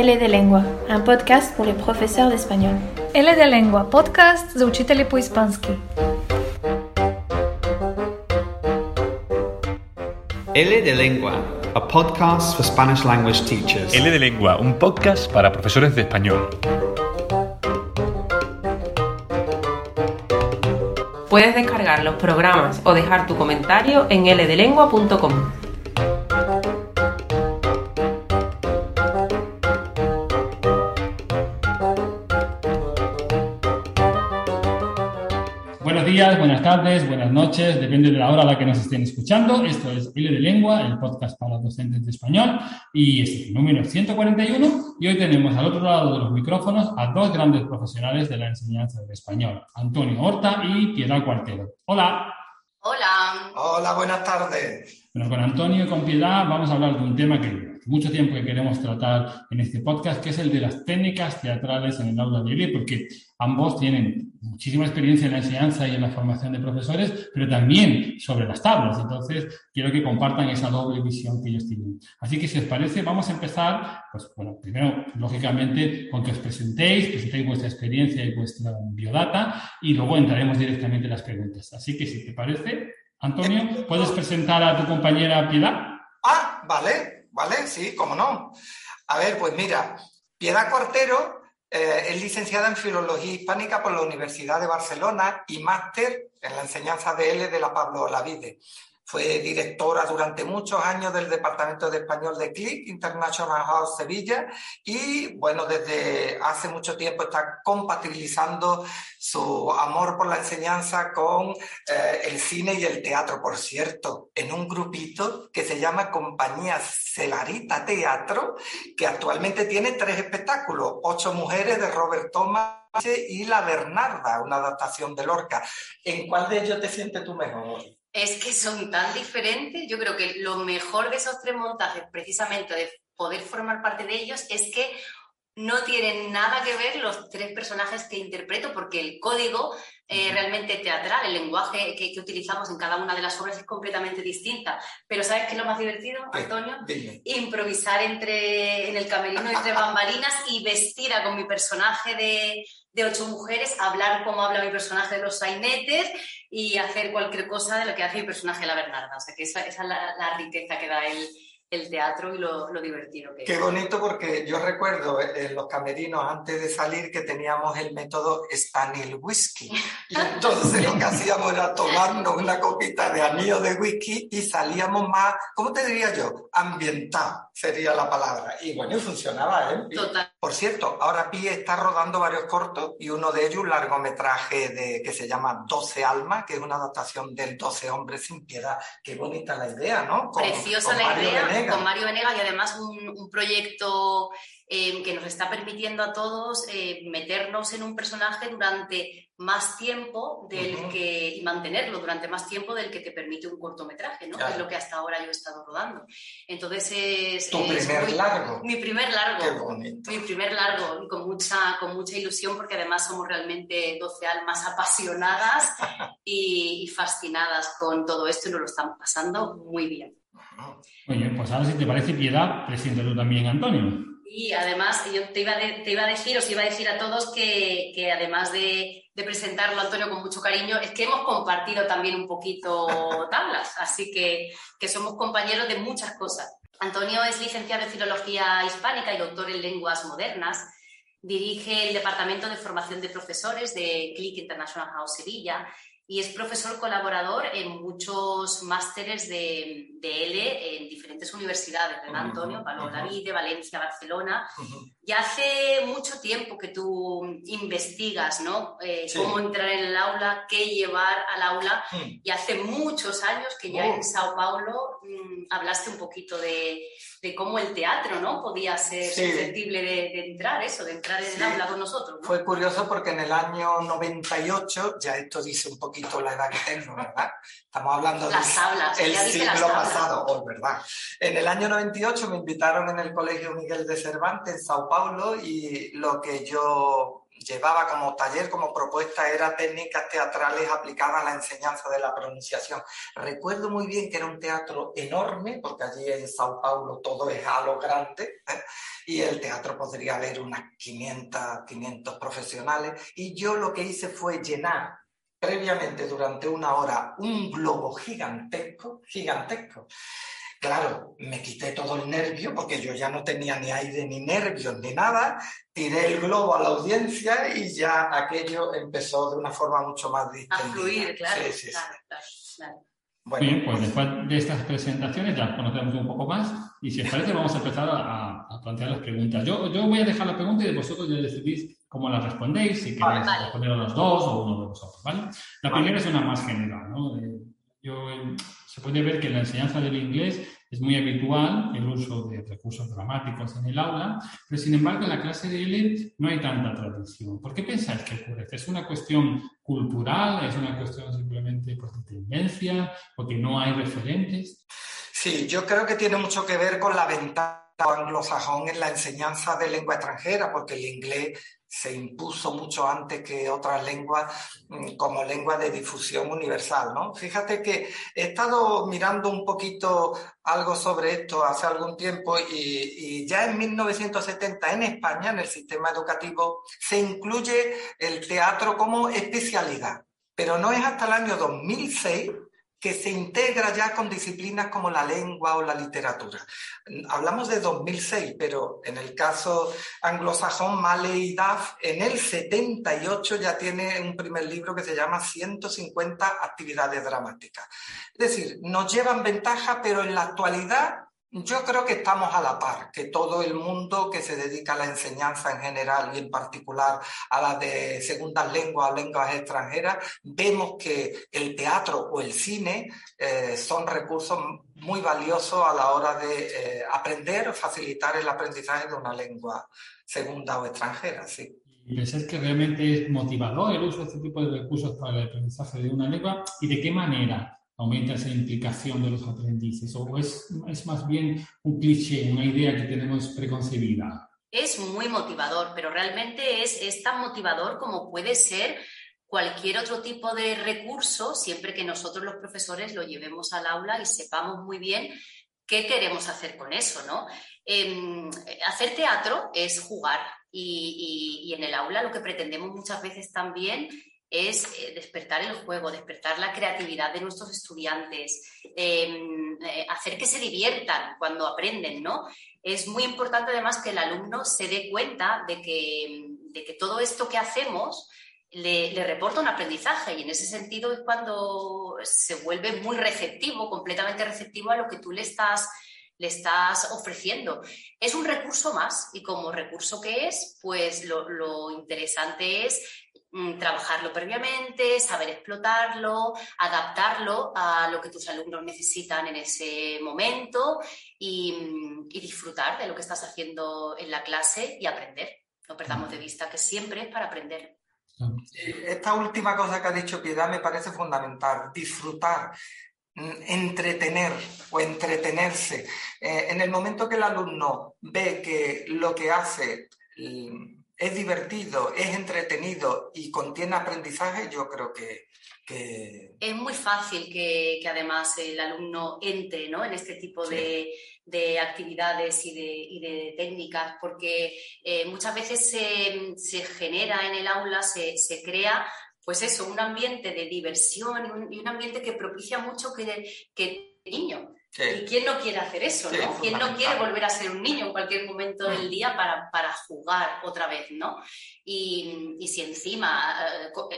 L de Lengua, un podcast pour les professeurs d'espagnol. L de Lengua, podcast za učitelje po hispanski. L de Lengua, a podcast for Spanish language teachers. L de Lengua, un podcast para profesores de español. Puedes descargar los programas o dejar tu comentario en ldelengua.com. días, buenas tardes, buenas noches, depende de la hora a la que nos estén escuchando. Esto es L de Lengua, el podcast para docentes de español, y es el número 141. Y hoy tenemos al otro lado de los micrófonos a dos grandes profesionales de la enseñanza del español, Antonio Horta y Piedad Cuartero. Hola. Hola. Hola, buenas tardes. Bueno, con Antonio y con Piedad vamos a hablar de un tema que mucho tiempo que queremos tratar en este podcast, que es el de las técnicas teatrales en el aula de ILE, porque ambos tienen muchísima experiencia en la enseñanza y en la formación de profesores, pero también sobre las tablas. Entonces, quiero que compartan esa doble visión que ellos tienen. Así que, si os parece, vamos a empezar, pues bueno, primero, lógicamente, con que os presentéis, presentéis vuestra experiencia y vuestra biodata, y luego entraremos directamente en las preguntas. Así que, si te parece, Antonio, ¿puedes presentar a tu compañera Piedad? Ah, vale, vale, sí, cómo no. A ver, pues mira, Piedad Cuartero eh, es licenciada en Filología Hispánica por la Universidad de Barcelona y máster en la enseñanza de L de la Pablo Olavide. Fue directora durante muchos años del Departamento de Español de CLIC, International House Sevilla, y bueno, desde hace mucho tiempo está compatibilizando su amor por la enseñanza con eh, el cine y el teatro, por cierto, en un grupito que se llama Compañía Celarita Teatro, que actualmente tiene tres espectáculos, Ocho Mujeres de Robert Thomas y La Bernarda, una adaptación de Lorca. ¿En cuál de ellos te sientes tú mejor? Es que son tan diferentes. Yo creo que lo mejor de esos tres montajes, precisamente de poder formar parte de ellos, es que no tienen nada que ver los tres personajes que interpreto, porque el código eh, realmente teatral, el lenguaje que, que, utilizamos en cada una de las obras es completamente distinta. Pero ¿sabes qué es lo más divertido, Antonio? Dime. Improvisar entre, en el camerino entre bambalinas y vestida con mi personaje de, de ocho mujeres, hablar como habla mi personaje de los sainetes y hacer cualquier cosa de lo que hace mi personaje de la Bernarda. O sea, que esa, es la, la, riqueza que da el, el teatro y lo, lo, divertido que Qué es. bonito porque yo recuerdo en los camerinos antes de salir que teníamos el método Stanil Whisky. Y entonces lo que hacíamos era tomarnos una copita de anillo de whisky y salíamos más, ¿cómo te diría yo? Ambientado sería la palabra. Y bueno, funcionaba, ¿eh? Total. Por cierto, ahora Pi está rodando varios cortos y uno de ellos un largometraje de, que se llama 12 almas, que es una adaptación del 12 hombres sin piedad. Qué bonita la idea, ¿no? Con, Preciosa con la idea, Venegas. Con Mario Venegas y además un, un proyecto eh, que nos está permitiendo a todos eh, meternos en un personaje durante más tiempo del uh -huh. que, y mantenerlo durante más tiempo del que te permite un cortometraje, ¿no? Claro. Que es lo que hasta ahora yo he estado rodando. Entonces es... Tu es primer muy, largo. Mi primer largo. Qué bonito. Mi primer largo, con mucha, con mucha ilusión porque además somos realmente 12 almas apasionadas y, y fascinadas con todo esto y nos lo estamos pasando muy bien. Muy bien, pues ahora si te parece piedad, preséntalo también, Antonio. Y además, yo te iba, de, te iba, a decir, os iba a decir a todos que, que además de, de, presentarlo, Antonio, con mucho cariño, es que hemos compartido también un poquito tablas, así que, que somos compañeros de muchas cosas. Antonio es licenciado en Filología Hispánica y doctor en Lenguas Modernas. Dirige el Departamento de Formación de Profesores de CLIC International House Sevilla y es profesor colaborador en muchos másteres de, de L en diferentes universidades, ¿verdad, Antonio? Palo Davide, Valencia, Barcelona. Uh -huh. Y hace mucho tiempo que tú investigas, ¿no? Eh, sí. Cómo entrar en el aula, qué llevar al aula. -huh. Y hace muchos años que ya -huh. en Sao Paulo mmm, hablaste un poquito de, de, cómo el teatro, ¿no? Podía ser sí. susceptible de, de, entrar, eso, de entrar en sí. el aula con nosotros. ¿no? Fue curioso porque en el año 98, ya esto dice un poquito la edad que tengo, ¿verdad? Estamos hablando del el siglo pasado, oh, ¿verdad? En el año 98 me invitaron en el Colegio Miguel de Cervantes en Sao Paulo y lo que yo llevaba como taller, como propuesta, era técnicas teatrales aplicadas a la enseñanza de la pronunciación. Recuerdo muy bien que era un teatro enorme, porque allí en Sao Paulo todo es a grande, ¿eh? y el teatro podría haber unas 500, 500 profesionales. Y yo lo que hice fue llenar previamente durante una hora un globo gigantesco, gigantesco. Claro, me quité todo el nervio porque yo ya no tenía ni aire ni nervios ni nada, tiré el globo a la audiencia y ya aquello empezó de una forma mucho más distendida. A fluir, claro. Sí, sí, claro, sí. claro, claro. Bueno, Bien, pues después de estas presentaciones ya conocemos un poco más y si os parece vamos a empezar a, a plantear las preguntas. Yo, yo voy a dejar la pregunta y vosotros ya decidís cómo la respondéis, si queréis Vale. responder a los dos o uno de vosotros, ¿vale? La Vale. primera es una más general, ¿no? Eh, yo, eh, se puede ver que en la enseñanza del inglés es muy habitual el uso de recursos dramáticos en el aula, pero sin embargo en la clase de L no hay tanta tradición. ¿Por qué pensáis que ocurre? ¿Es una cuestión cultural? ¿Es una cuestión simplemente por tendencia? ¿Porque no hay referentes? Sí, yo creo que tiene mucho que ver con la ventaja anglosajón en la enseñanza de lengua extranjera, porque el inglés se impuso mucho antes que otras lenguas mm, como lengua de difusión universal, ¿no? Fíjate que he estado mirando un poquito algo sobre esto hace algún tiempo y, y ya en 1970 en España, en el sistema educativo, se incluye el teatro como especialidad, pero no es hasta el año 2006 que se integra ya con disciplinas como la lengua o la literatura. Hablamos de 2006, pero en el caso anglosajón, Maley y Duff, en el 78 ya tiene un primer libro que se llama 150 actividades dramáticas. Es decir, nos llevan ventaja, pero en la actualidad yo creo que estamos a la par, que todo el mundo que se dedica a la enseñanza en general y en particular a la de segundas lenguas lenguas extranjeras, vemos que el teatro o el cine eh, son recursos muy valiosos a la hora de eh, aprender facilitar el aprendizaje de una lengua segunda o extranjera. Sí. ¿Y pensáis que realmente es motivador el uso de este tipo de recursos para el aprendizaje de una lengua? ¿Y de qué manera aumenta esa implicación de los aprendices? ¿O es, es más bien un cliché, una idea que tenemos preconcebida? Es muy motivador, pero realmente es, es tan motivador como puede ser cualquier otro tipo de recurso, siempre que nosotros los profesores lo llevemos al aula y sepamos muy bien qué queremos hacer con eso, ¿no? Eh, hacer teatro es jugar y, y, y, en el aula lo que pretendemos muchas veces también es eh, despertar el juego, despertar la creatividad de nuestros estudiantes, eh, hacer que se diviertan cuando aprenden, ¿no? Es muy importante además que el alumno se dé cuenta de que, de que todo esto que hacemos le, reporta un aprendizaje y en ese sentido es cuando se vuelve muy receptivo, completamente receptivo a lo que tú le estás, le estás ofreciendo. Es un recurso más y como recurso que es, pues lo, interesante es trabajarlo previamente, saber explotarlo, adaptarlo a lo que tus alumnos necesitan en ese momento y, y disfrutar de lo que estás haciendo en la clase y aprender. No perdamos de vista que siempre es para aprender. Esta última cosa que ha dicho Piedad me parece fundamental, disfrutar, entretener o entretenerse. Eh, en el momento que el alumno ve que lo que hace es divertido, es entretenido y contiene aprendizaje, yo creo que, que... Es muy fácil que, que, además el alumno entre ¿no? en este tipo sí. de, de, actividades y de, y de, técnicas, porque eh, muchas veces se, se, genera en el aula, se, se crea pues eso, un ambiente de diversión y un, y un ambiente que propicia mucho que, que niño. Sí. ¿Y quién no quiere hacer eso, sí, no? ¿Quién no quiere volver a ser un niño en cualquier momento del día para, para jugar otra vez, no? Y, y, si encima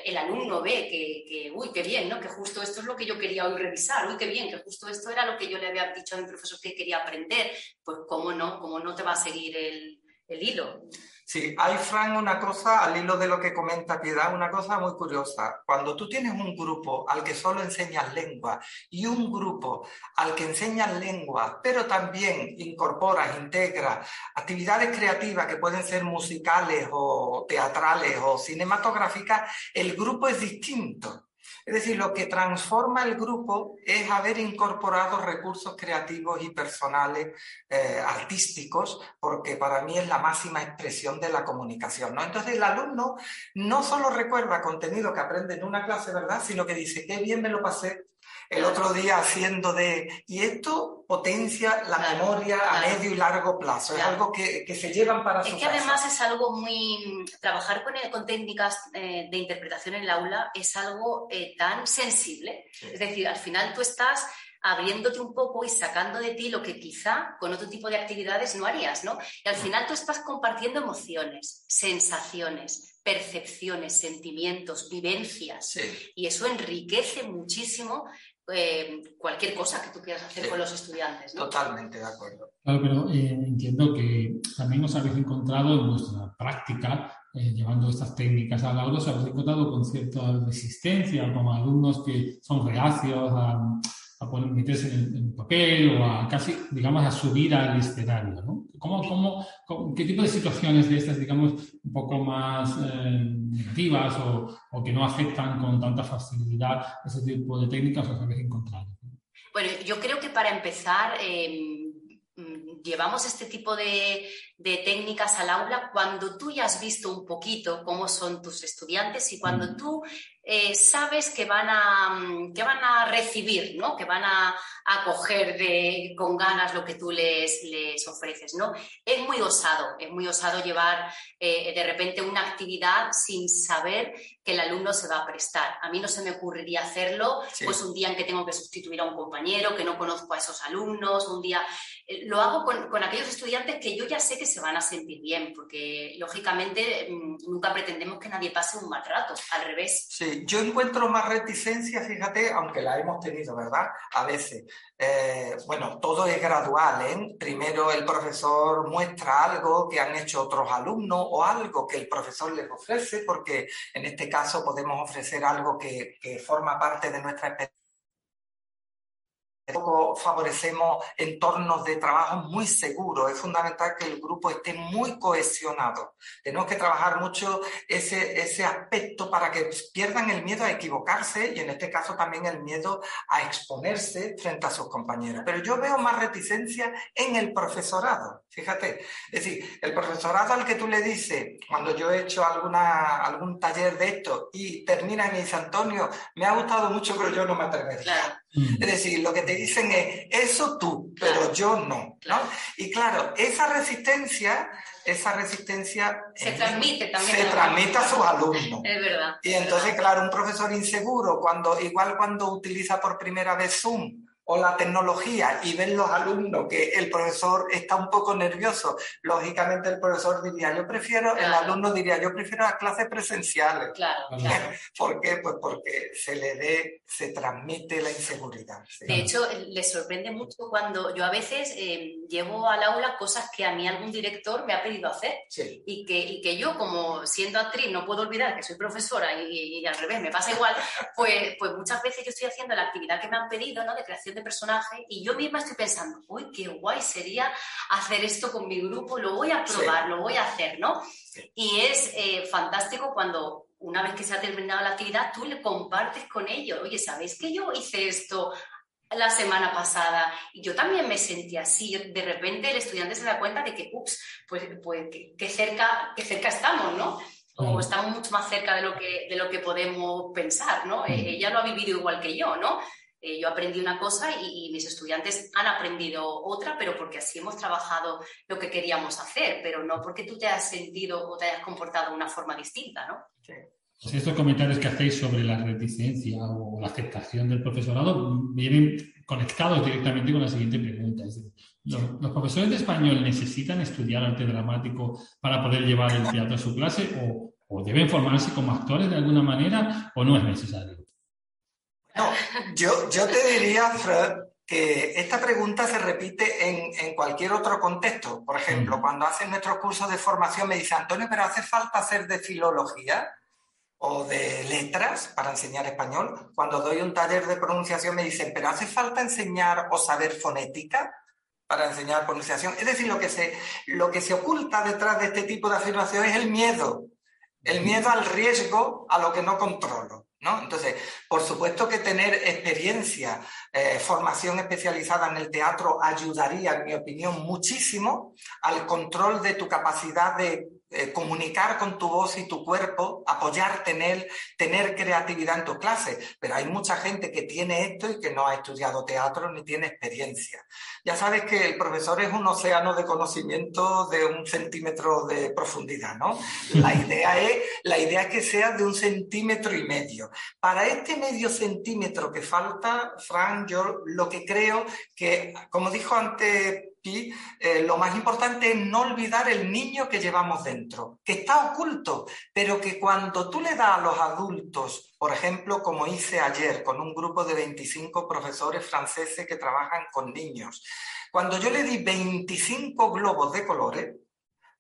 el alumno ve que, que, uy, qué bien, ¿no? Que justo esto es lo que yo quería hoy revisar, uy, qué bien, que justo esto era lo que yo le había dicho a mi profesor que quería aprender, pues cómo no, cómo no te va a seguir el, el hilo. Sí, hay, Fran, una cosa, al hilo de lo que comenta Piedad, una cosa muy curiosa. Cuando tú tienes un grupo al que solo enseñas lengua y un grupo al que enseñas lengua, pero también incorporas, integras actividades creativas que pueden ser musicales o teatrales o cinematográficas, el grupo es distinto. Es decir, lo que transforma el grupo es haber incorporado recursos creativos y personales, eh, artísticos, porque para mí es la máxima expresión de la comunicación. ¿no? Entonces el alumno no solo recuerda contenido que aprende en una clase, ¿verdad? Sino que dice, qué bien me lo pasé el otro día haciendo de... Y esto potencia la memoria a medio y largo plazo, es algo que, se llevan para Es que además es algo muy... Trabajar con, con técnicas eh, de interpretación en el aula es algo eh, tan sensible. Es decir, al final tú estás abriéndote un poco y sacando de ti lo que quizá con otro tipo de actividades no harías, ¿no? Y al final tú estás compartiendo emociones, sensaciones, percepciones, sentimientos, vivencias. Y eso enriquece muchísimo eh, cualquier cosa que tú quieras hacer con los estudiantes. Totalmente de acuerdo. Claro, pero eh, entiendo que también os habéis encontrado en vuestra práctica, eh, llevando estas técnicas al aula, os habéis encontrado con cierta resistencia, como alumnos que son reacios a a poner, meterse en, papel o a casi, digamos, a subir al escenario, ¿no? ¿Cómo, cómo, qué tipo de situaciones de estas, digamos, un poco más eh, negativas o, o, que no afectan con tanta facilidad ese tipo de técnicas os habéis encontrado? Bueno, yo creo que para empezar... Eh, llevamos este tipo de, de, técnicas al aula cuando tú ya has visto un poquito cómo son tus estudiantes y cuando mm. tú eh, sabes que van, a, mm, que van a recibir, ¿no? que van a acoger de, con ganas lo que tú les, les ofreces. ¿no? Es muy osado, es muy osado llevar eh, de repente una actividad sin saber que el alumno se va a prestar. A mí no se me ocurriría hacerlo pues un día en que tengo que sustituir a un compañero, que no conozco a esos alumnos, un día... Eh, lo hago con, con aquellos estudiantes que yo ya sé que se van a sentir bien, porque lógicamente mm, nunca pretendemos que nadie pase un mal rato, al revés. Sí, yo encuentro más reticencia, fíjate, aunque la hemos tenido, ¿verdad? A veces. Eh, bueno, todo es gradual, ¿eh? Primero el profesor muestra algo que han hecho otros alumnos o algo que el profesor les ofrece, porque en este caso podemos ofrecer algo que, que forma parte de nuestra experiencia Tampoco favorecemos entornos de trabajo muy seguros. Es fundamental que el grupo esté muy cohesionado. Tenemos que trabajar mucho ese, ese aspecto para que pierdan el miedo a equivocarse y en este caso también el miedo a exponerse frente a sus compañeros. Pero yo veo más reticencia en el profesorado. Fíjate, es decir, el profesorado al que tú le dices, cuando yo he hecho alguna, algún taller de esto y termina y dice, Antonio, me ha gustado mucho, pero yo no me atrevería. Mm. Es decir, lo que te dicen es, eso tú, pero yo no, no. Y claro, esa resistencia, esa resistencia... Se transmite también. Se transmite a sus alumnos. Es verdad. Y entonces, claro, un profesor inseguro, cuando, igual cuando utiliza por primera vez Zoom, o la tecnología y ven los alumnos que el profesor está un poco nervioso, lógicamente el profesor diría, yo prefiero, el alumno diría, yo prefiero las clases presenciales. Claro, claro. ¿Por qué? Pues porque se le dé, se transmite la inseguridad. De hecho, les sorprende mucho cuando yo a veces eh, llevo al aula cosas que a mí algún director me ha pedido hacer y, que, y que yo, como siendo actriz, no puedo olvidar que soy profesora y, y, al revés, me pasa igual, pues, pues muchas veces yo estoy haciendo la actividad que me han pedido, ¿no? De creación de personaje y yo misma estoy pensando, uy, qué guay sería hacer esto con mi grupo, lo voy a probar, lo voy a hacer, ¿no? Y es eh, fantástico cuando una vez que se ha terminado la actividad, tú le compartes con ellos, oye, ¿sabéis que yo hice esto la semana pasada y yo también me sentí así. De repente el estudiante se da cuenta de que, ups, pues, pues que, cerca, que cerca estamos, ¿no? O estamos mucho más cerca de lo que, de lo que podemos pensar, ¿no? ella lo ha vivido igual que yo, ¿no? Eh, yo aprendí una cosa y, mis estudiantes han aprendido otra, pero porque así hemos trabajado lo que queríamos hacer, pero no porque tú te has sentido o te hayas comportado de una forma distinta, ¿no? Sí. estos comentarios que hacéis sobre la reticencia o la aceptación del profesorado vienen conectados directamente con la siguiente pregunta. ¿los, ¿los, profesores de español necesitan estudiar arte dramático para poder llevar el teatro a su clase o, o deben formarse como actores de alguna manera o no es necesario? No, yo, yo te diría, Fred, que esta pregunta se repite en, en, cualquier otro contexto. Por ejemplo, mm. cuando hacen nuestros cursos de formación me dice, Antonio, pero hace falta hacer de filología o de letras para enseñar español. Cuando doy un taller de pronunciación me dicen, pero hace falta enseñar o saber fonética para enseñar pronunciación. Es decir, lo que se, lo que se oculta detrás de este tipo de afirmación es el miedo. El miedo al riesgo, a lo que no controlo. Entonces, por supuesto que tener experiencia, eh, formación especializada en el teatro ayudaría, en mi opinión, muchísimo al control de tu capacidad de, eh, comunicar con tu voz y tu cuerpo, apoyarte en él, tener creatividad en tus clases. Pero hay mucha gente que tiene esto y que no ha estudiado teatro ni tiene experiencia. Ya sabes que el profesor es un océano de conocimiento de un centímetro de profundidad, ¿no? La idea es, la idea es que sea de un centímetro y medio. Para este medio centímetro que falta, Frank, yo lo que creo que, como dijo antes y eh, lo más importante es no olvidar el niño que llevamos dentro, que está oculto, pero que cuando tú le das a los adultos, por ejemplo, como hice ayer con un grupo de 25 profesores franceses que trabajan con niños, cuando yo le di 25 globos de colores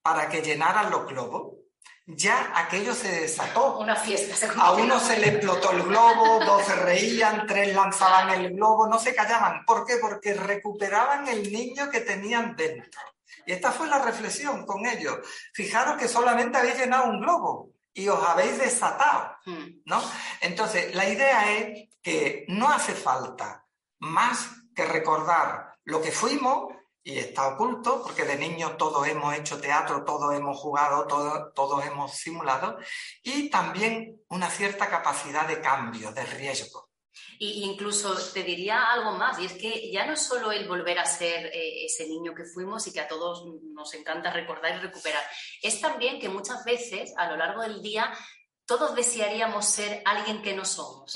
para que llenaran los globos, ya aquello se desató. Una fiesta. a uno se le explotó el globo, dos se reían, tres lanzaban el globo, no se callaban. ¿Por qué? Porque recuperaban el niño que tenían dentro. Y esta fue la reflexión con ellos. Fijaros que solamente habéis llenado un globo y os habéis desatado, hmm. ¿no? Entonces, la idea es que no hace falta más que recordar lo que fuimos y está oculto porque de niños todos hemos hecho teatro, todos hemos jugado, todos, todos hemos simulado y también una cierta capacidad de cambio, de riesgo. Y incluso te diría algo más, y es que ya no es solo el volver a ser eh, ese niño que fuimos y que a todos nos encanta recordar y recuperar, es también que muchas veces a lo largo del día todos desearíamos ser alguien que no somos.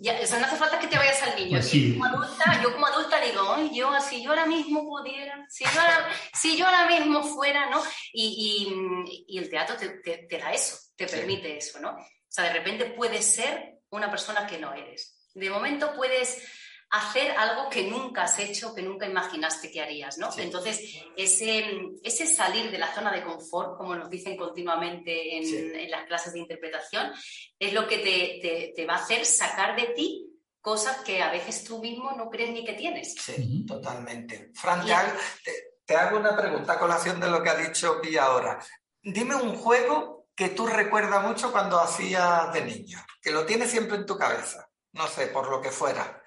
Ya, no hace falta que te vayas al niño. Pues yo, como adulta, digo, yo, si yo ahora mismo pudiera, si yo ahora, si yo ahora mismo fuera, ¿no? Y, y, el teatro te, te, da eso, te permite eso, ¿no? O sea, de repente puedes ser una persona que no eres. De momento puedes hacer algo que nunca has hecho, que nunca imaginaste que harías, ¿no? Entonces, ese, ese salir de la zona de confort, como nos dicen continuamente en, las clases de interpretación, es lo que te, te, va a hacer sacar de ti cosas que a veces tú mismo no crees ni que tienes. Sí, totalmente. Fran, te, te, hago una pregunta a colación de lo que ha dicho Pia ahora. Dime un juego que tú recuerdas mucho cuando hacías de niño, que lo tienes siempre en tu cabeza, no sé, por lo que fuera.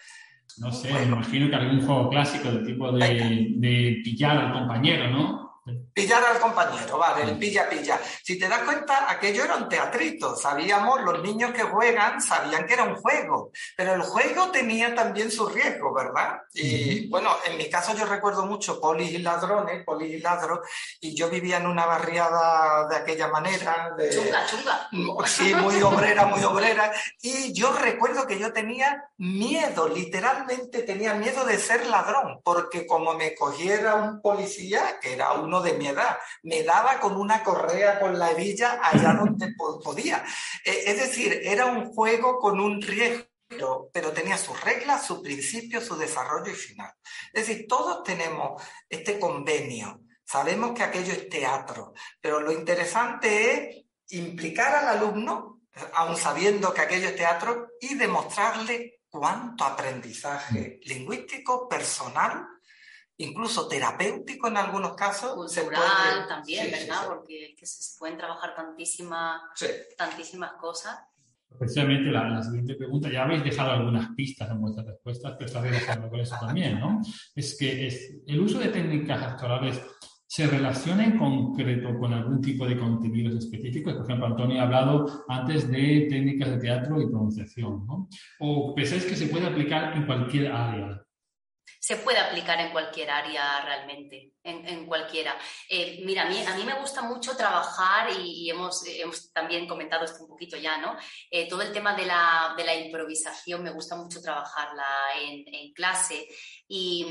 No sé, me imagino que algún juego clásico del tipo de, de pillar al compañero, ¿no? Pillar al compañero, vale, el pilla-pilla. Si te das cuenta, aquello era un teatrito. Sabíamos, los niños que juegan sabían que era un juego, pero el juego tenía también su riesgo, ¿verdad? Y bueno, en mi caso yo recuerdo mucho polis y ladrones, polis y ladros, y yo vivía en una barriada de aquella manera. De, chunga, chunga. Sí, muy obrera, muy obrera. Y yo recuerdo que yo tenía miedo, literalmente tenía miedo de ser ladrón, porque como me cogiera un policía, que era un de mi edad. Me daba con una correa con la hebilla allá donde podía. Eh, es decir, era un juego con un riesgo. Pero, tenía sus reglas, su principio, su desarrollo y final. Es decir, todos tenemos este convenio, sabemos que aquello es teatro, pero lo interesante es implicar al alumno, aun sabiendo que aquello es teatro, y demostrarle cuánto aprendizaje lingüístico, personal, incluso terapéutico en algunos casos. Cultural también, ¿verdad? Porque se pueden trabajar tantísimas, tantísimas cosas. Precisamente la, siguiente pregunta, ya habéis dejado algunas pistas en vuestras respuestas, pero está relacionado con eso también, ¿no? Es que es, el uso de técnicas actorales se relaciona en concreto con algún tipo de contenidos específicos. Por ejemplo, Antonio ha hablado antes de técnicas de teatro y pronunciación, ¿no? ¿O pensáis que se puede aplicar en cualquier área? Se puede aplicar en cualquier área realmente, en, cualquiera. Eh, mira, a mí, a mí me gusta mucho trabajar y, hemos, hemos, también comentado esto un poquito ya, ¿no? Eh, todo el tema de la, de la, improvisación me gusta mucho trabajarla en, en clase y,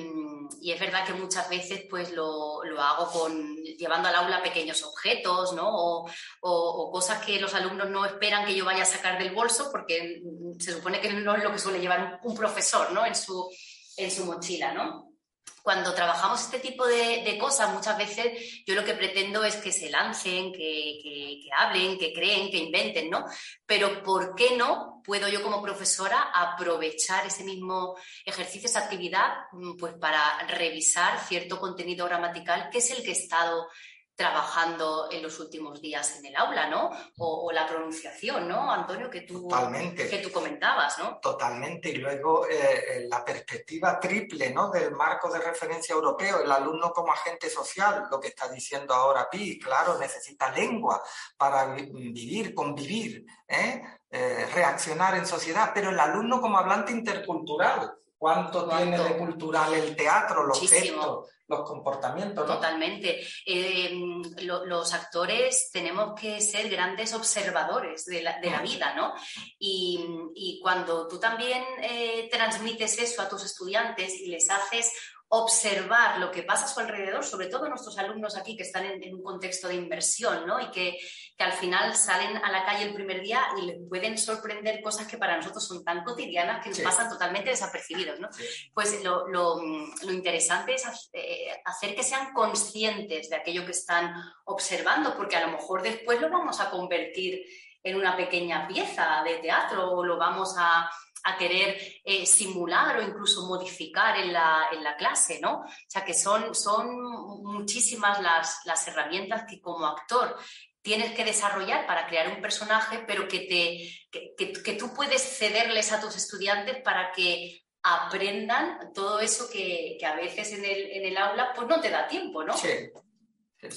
es verdad que muchas veces pues lo, lo, hago con, llevando al aula pequeños objetos, ¿no? O, o, cosas que los alumnos no esperan que yo vaya a sacar del bolso porque se supone que no es lo que suele llevar un, un profesor, ¿no? En su en su mochila, ¿no? Cuando trabajamos este tipo de, cosas, muchas veces yo lo que pretendo es que se lancen, que, hablen, que creen, que inventen, ¿no? Pero ¿por qué no puedo yo como profesora aprovechar ese mismo ejercicio, esa actividad, mm, pues para revisar cierto contenido gramatical que es el que he estado trabajando en los últimos días en el aula, ¿no? O, la pronunciación, ¿no, Antonio? Que tú, Totalmente. Que tú comentabas, ¿no? Totalmente. Y luego eh, la perspectiva triple, ¿no? Del marco de referencia europeo, el alumno como agente social, lo que está diciendo ahora Pi, claro, necesita lengua para vivir, convivir, ¿eh? Eh, reaccionar en sociedad, pero el alumno como hablante intercultural, ¿Cuánto, tiene de cultural el teatro, los gestos, los comportamientos? Totalmente. Eh, los actores tenemos que ser grandes observadores de la, de la vida, ¿no? Y, y, cuando tú también eh, transmites eso a tus estudiantes y les haces observar lo que pasa a su alrededor, sobre todo nuestros alumnos aquí que están en, un contexto de inversión, ¿no? Y que, que, al final salen a la calle el primer día y les pueden sorprender cosas que para nosotros son tan cotidianas que nos pasan totalmente desapercibidos, ¿no? Pues lo, lo, lo, interesante es eh, hacer que sean conscientes de aquello que están observando, porque a lo mejor después lo vamos a convertir en una pequeña pieza de teatro o lo vamos a a querer eh, simular o incluso modificar en la, en la, clase, ¿no? O sea, que son, son muchísimas las, las herramientas que como actor tienes que desarrollar para crear un personaje, pero que, te, que, que, tú puedes cederles a tus estudiantes para que aprendan todo eso que, que, a veces en el, en el aula pues no te da tiempo, ¿no? Sí.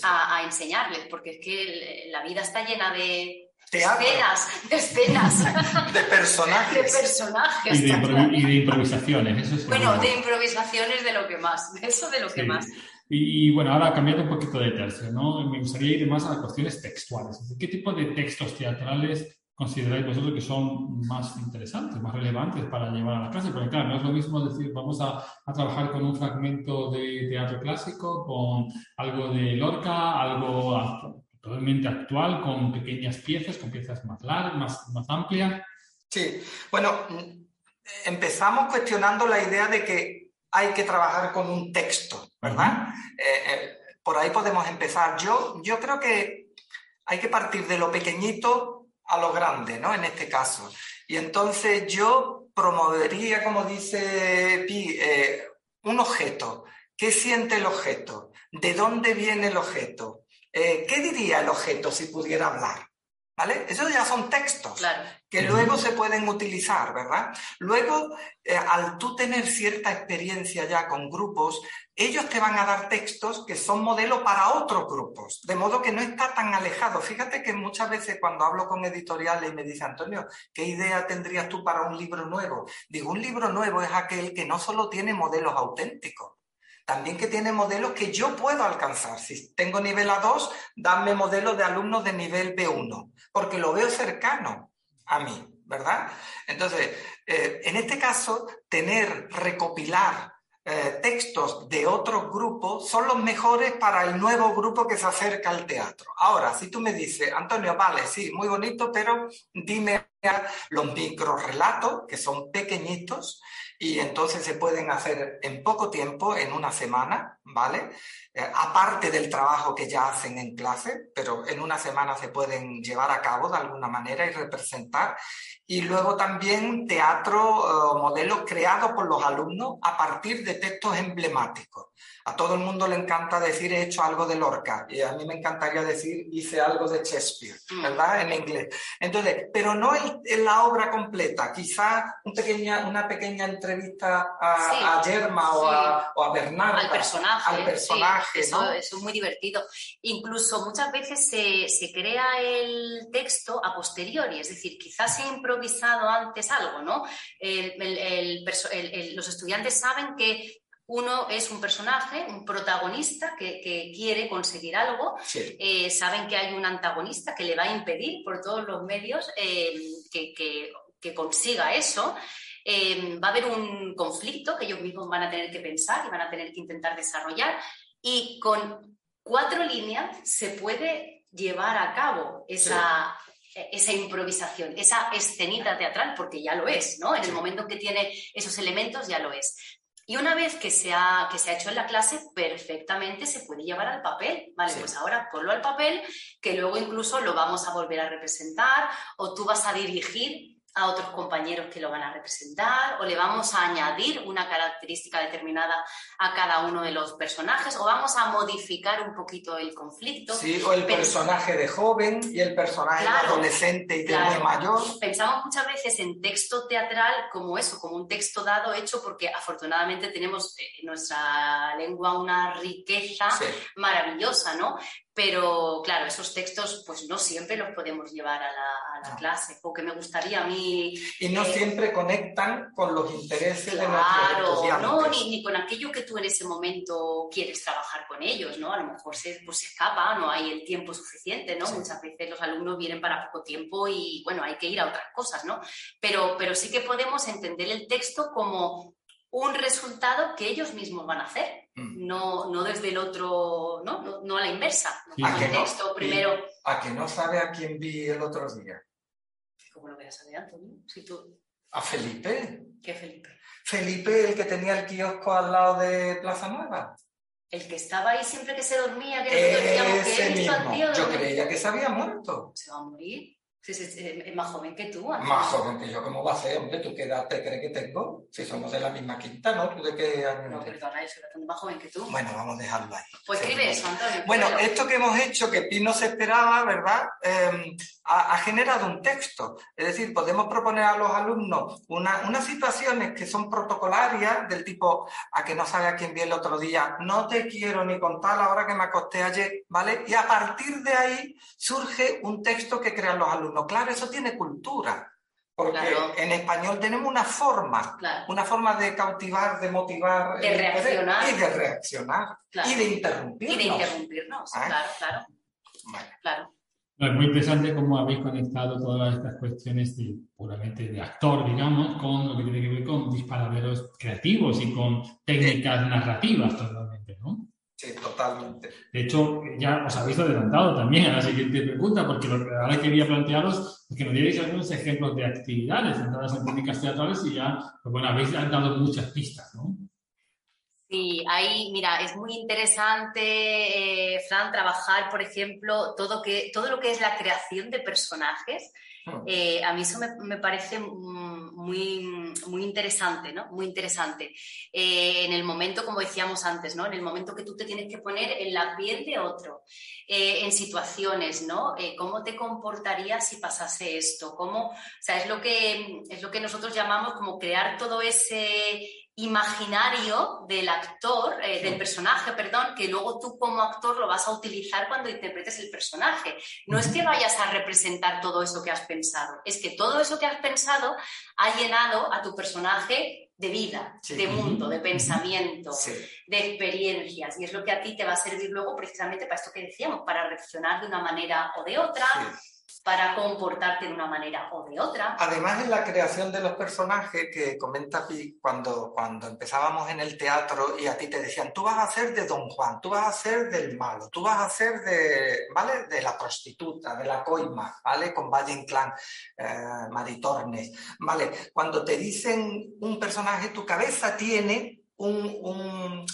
A, a, enseñarles, porque es que la vida está llena de, Escenas, de escenas. De personajes. De personajes. Y de, improvisaciones. Eso bueno, de improvisaciones de lo que más. Eso de lo que más. Y, bueno, ahora cambiando un poquito de tercio, ¿no? Me gustaría ir más a cuestiones textuales. ¿Qué tipo de textos teatrales consideráis vosotros que son más interesantes, más relevantes para llevar a la clase? Porque claro, no es lo mismo decir, vamos a, a trabajar con un fragmento de teatro clásico, con algo de Lorca, algo totalmente actual, con pequeñas piezas, con piezas más largas, más, más amplias. Sí, bueno, empezamos cuestionando la idea de que hay que trabajar con un texto, ¿verdad? Eh, eh, por ahí podemos empezar. Yo, yo creo que hay que partir de lo pequeñito a lo grande, ¿no? En este caso. Y entonces yo promovería, como dice Pi, eh, un objeto. ¿Qué siente el objeto? ¿De dónde viene el objeto? Eh, ¿qué diría el objeto si pudiera hablar? ¿Vale? Esos ya son textos que luego se pueden utilizar, ¿verdad? Luego, eh, al tú tener cierta experiencia ya con grupos, ellos te van a dar textos que son modelos para otros grupos, de modo que no está tan alejado. Fíjate que muchas veces cuando hablo con editoriales y me dice, Antonio, ¿qué idea tendrías tú para un libro nuevo? Digo, un libro nuevo es aquel que no solo tiene modelos auténticos, también que tiene modelos que yo puedo alcanzar. Si tengo nivel A2, dame modelos de alumnos de nivel B1, porque lo veo cercano a mí, ¿verdad? Entonces, eh, en este caso, tener, recopilar eh, textos de otros grupos son los mejores para el nuevo grupo que se acerca al teatro. Ahora, si tú me dices, Antonio, vale, sí, muy bonito, pero dime los microrelatos, que son pequeñitos, y entonces se pueden hacer en poco tiempo, en una semana, ¿vale? Eh, aparte del trabajo que ya hacen en clase, pero en una semana se pueden llevar a cabo de alguna manera y representar. Y luego también teatro, eh, modelo creado por los alumnos a partir de textos emblemáticos. A todo el mundo le encanta decir he hecho algo de Lorca y a mí me encantaría decir hice algo de Shakespeare, mm. ¿verdad? En inglés. Entonces, pero no en la obra completa, quizá un pequeña, una pequeña entrevista a, a Germa o, a, o, a, Bernarda. Al personaje. Al personaje, eso, es muy divertido. Incluso muchas veces se, se crea el texto a posteriori, es decir, quizás se ha improvisado antes algo, ¿no? el, el, los estudiantes saben que uno es un personaje, un protagonista que, quiere conseguir algo. Eh, saben que hay un antagonista que le va a impedir por todos los medios eh, que, consiga eso. Eh, va a haber un conflicto que ellos mismos van a tener que pensar y van a tener que intentar desarrollar. Y con cuatro líneas se puede llevar a cabo esa, esa improvisación, esa escenita teatral, porque ya lo es, ¿no? En el momento en que tiene esos elementos ya lo es. Y una vez que se, ha, que se ha hecho en la clase, perfectamente se puede llevar al papel. Vale, pues ahora ponlo al papel, que luego incluso lo vamos a volver a representar o tú vas a dirigir a otros compañeros que lo van a representar o le vamos a añadir una característica determinada a cada uno de los personajes o vamos a modificar un poquito el conflicto. Sí, o el personaje de joven y el personaje de adolescente y de muy mayor. Pensamos muchas veces en texto teatral como eso, como un texto dado hecho porque afortunadamente tenemos en nuestra lengua una riqueza maravillosa, ¿no? Pero claro, esos textos pues no siempre los podemos llevar a la, clase, o que me gustaría a mí... Y no eh, siempre conectan con los intereses de nuestros estudiantes. No, ni, ni, con aquello que tú en ese momento quieres trabajar con ellos, ¿no? A lo mejor se, pues, se escapa, no hay el tiempo suficiente, ¿no? Muchas veces los alumnos vienen para poco tiempo y, bueno, hay que ir a otras cosas, ¿no? Pero, pero sí que podemos entender el texto como un resultado que ellos mismos van a hacer. No, no desde el otro, no, no, a la inversa. ¿A, que no, primero... ¿A que no sabe a quién vi el otro día? ¿Cómo lo voy a saber, Antonio? Si tú... ¿A Felipe? ¿Qué Felipe? Felipe, el que tenía el kiosco al lado de Plaza Nueva. El que estaba ahí siempre que se dormía, que nosotros que he visto Yo creía que se había muerto. Se va a morir. Es, más joven que tú. Más joven que yo, ¿cómo va a ser? Hombre, ¿tú qué edad te crees que tengo? Si somos de la misma quinta, ¿no? ¿Tú de qué año No, perdona, yo soy bastante más joven que tú. Bueno, vamos a dejarlo ahí. Pues escribe eso, Antonio. Bueno, esto que hemos hecho, que Pi no se esperaba, ¿verdad? Em, ha, generado un texto. Es decir, podemos proponer a los alumnos unas situaciones que son protocolarias, del tipo, a que no sabe a quién vi el otro día, no te quiero ni contar la hora que me acosté ayer, ¿vale? Y a partir de ahí surge un texto que crean los alumnos. Claro, eso tiene cultura. Porque en español tenemos una forma, una forma de cautivar, de motivar. De reaccionar. Y de reaccionar. Y de interrumpirnos. Y de interrumpirnos, ¿Eh? claro, claro. claro. es muy interesante cómo habéis conectado todas estas cuestiones de, puramente de actor, digamos, con lo que tiene que ver con disparaderos creativos y con técnicas narrativas totalmente, ¿no? Totalmente. De hecho, ya os habéis adelantado también a la siguiente pregunta, porque lo que ahora quería plantearos es que nos dierais algunos ejemplos de actividades centradas en técnicas teatrales y ya, pues bueno, habéis dado muchas pistas, ¿no? Sí, ahí, mira, es muy interesante, eh, Fran, trabajar, por ejemplo, todo, que, todo lo que es la creación de personajes. Ah. Eh, a mí eso me, parece muy, muy interesante, ¿no? Muy interesante. Eh, en el momento, como decíamos antes, ¿no? En el momento que tú te tienes que poner en la piel de otro, en situaciones, ¿no? ¿Cómo te comportarías si pasase esto? ¿Cómo, o sea, es lo que, es lo que nosotros llamamos como crear todo ese imaginario del actor, eh, del personaje, perdón, que luego tú como actor lo vas a utilizar cuando interpretes el personaje. No es que vayas a representar todo eso que has pensado, es que todo eso que has pensado ha llenado a tu personaje de vida, de mundo, de pensamiento, de experiencias. Y es lo que a ti te va a servir luego precisamente para esto que decíamos, para reaccionar de una manera o de otra, para comportarte de una manera o de otra. Además, en la creación de los personajes que comenta Pi, cuando, cuando empezábamos en el teatro y a ti te decían, tú vas a hacer de Don Juan, tú vas a hacer del malo, tú vas a hacer de, ¿vale? de la prostituta, de la coima, ¿vale? Con Valle Inclán, eh, Maritornes, ¿vale? Cuando te dicen un personaje, tu cabeza tiene un un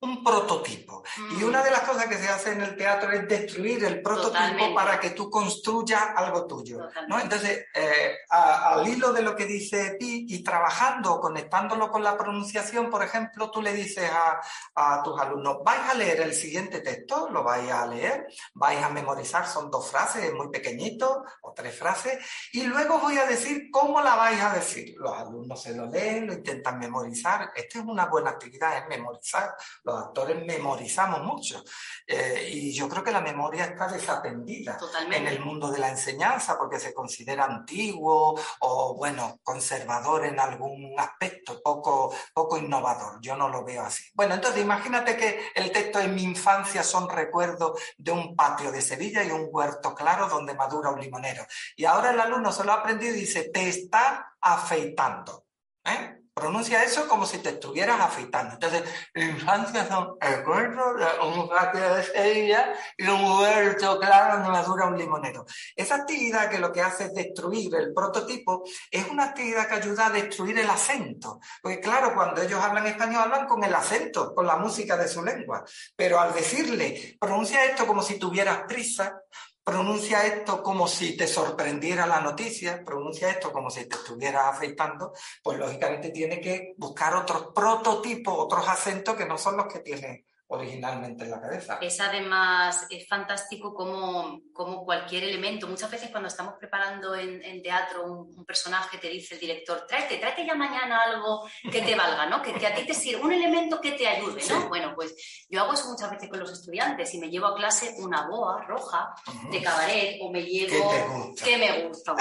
prototipo. Y una de las cosas que se hace en el teatro es destruir el prototipo para que tú construyas algo tuyo. ¿no? Entonces, eh, al hilo de lo que dice Pi y trabajando, conectándolo con la pronunciación, por ejemplo, tú le dices a, a, tus alumnos, vais a leer el siguiente texto, lo vais a leer, vais a memorizar, son dos frases muy pequeñitos o tres frases, y luego voy a decir cómo la vais a decir. Los alumnos se lo leen, lo intentan memorizar. Esta es una buena actividad, es memorizar los actores memorizamos mucho. Eh, y yo creo que la memoria está desatendida en el mundo de la enseñanza porque se considera antiguo o, bueno, conservador en algún aspecto, poco, poco innovador. Yo no lo veo así. Bueno, entonces imagínate que el texto en mi infancia son recuerdos de un patio de Sevilla y un huerto claro donde madura un limonero. Y ahora el alumno se lo ha aprendido y dice, te está afeitando. ¿Eh? Pronuncia eso como si te estuvieras afeitando. Entonces, infancia son recuerdos de un patio de Sevilla y un huerto claro donde madura un limonero. Esa actividad que lo que hace es destruir el prototipo es una actividad que ayuda a destruir el acento. Porque claro, cuando ellos hablan español hablan con el acento, con la música de su lengua. Pero al decirle, pronuncia esto como si tuvieras prisa, pronuncia esto como si te sorprendiera la noticia, pronuncia esto como si te estuvieras afeitando, pues lógicamente tiene que buscar otros prototipos, otros acentos que no son los que tiene originalmente en la cabeza. Es además, es fantástico como, como cualquier elemento. Muchas veces cuando estamos preparando en, en teatro un, un, personaje, te dice el director, tráete, tráete ya mañana algo que te valga, ¿no? Que, que a ti te sirva, un elemento que te ayude, ¿no? Sí. Bueno, pues yo hago eso muchas veces con los estudiantes y me llevo a clase una boa roja uh -huh. de cabaret o me llevo... ¿Qué me gusta?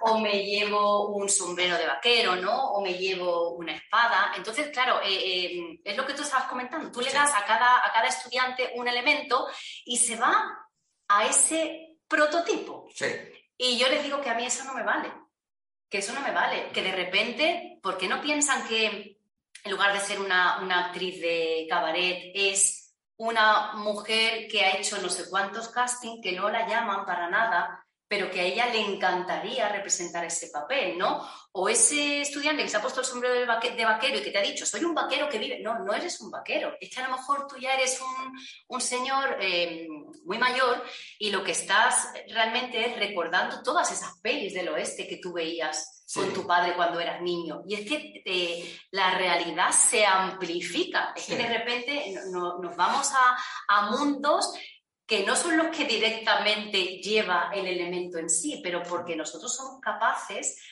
o me llevo un sombrero de vaquero, ¿no? O me llevo una espada. Entonces, claro, eh, eh, es lo que tú estabas comentando. Tú le das a cada a cada estudiante un elemento y se va a ese prototipo. Sí. Y yo les digo que a mí eso no me vale, que eso no me vale, que de repente, ¿por qué no piensan que en lugar de ser una, una actriz de cabaret es una mujer que ha hecho no sé cuántos castings, que no la llaman para nada, pero que a ella le encantaría representar ese papel, ¿no? O ese estudiante que se ha puesto el sombrero de, vaque de vaquero y que te ha dicho, soy un vaquero que vive. No, no eres un vaquero. Es que a lo mejor tú ya eres un, un señor eh, muy mayor y lo que estás realmente es recordando todas esas pelis del oeste que tú veías sí. con tu padre cuando eras niño. Y es que eh, la realidad se amplifica. Es sí. que de repente no, nos vamos a, a mundos que no son los que directamente lleva el elemento en sí, pero porque nosotros somos capaces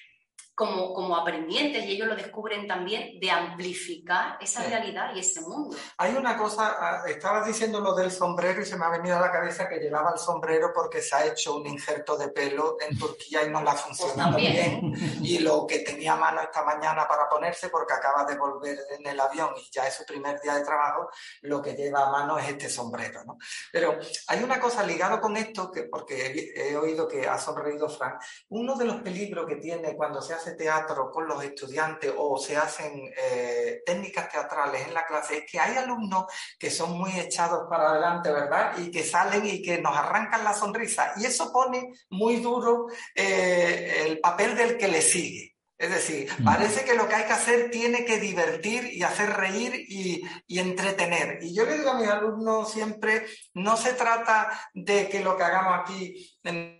como, como aprendientes, y ellos lo descubren también, de amplificar esa sí. realidad y ese mundo. Hay una cosa, ah, estabas diciendo lo del sombrero y se me ha venido a la cabeza que llevaba el sombrero porque se ha hecho un injerto de pelo en Turquía y no le ha funcionado pues bien. Y lo que tenía a mano esta mañana para ponerse, porque acaba de volver en el avión y ya es su primer día de trabajo, lo que lleva a mano es este sombrero. ¿no? Pero hay una cosa ligado con esto, que porque he, he oído que ha sonreído Frank, uno de los peligros que tiene cuando se hace teatro con los estudiantes o se hacen eh, técnicas teatrales en la clase es que hay alumnos que son muy echados para adelante, ¿verdad? Y que salen y que nos arrancan la sonrisa. Y eso pone muy duro eh, el papel del que le sigue. Es decir, parece que lo que hay que hacer tiene que divertir y hacer reír y, y, entretener. Y yo le digo a mis alumnos siempre, no se trata de que lo que hagamos aquí en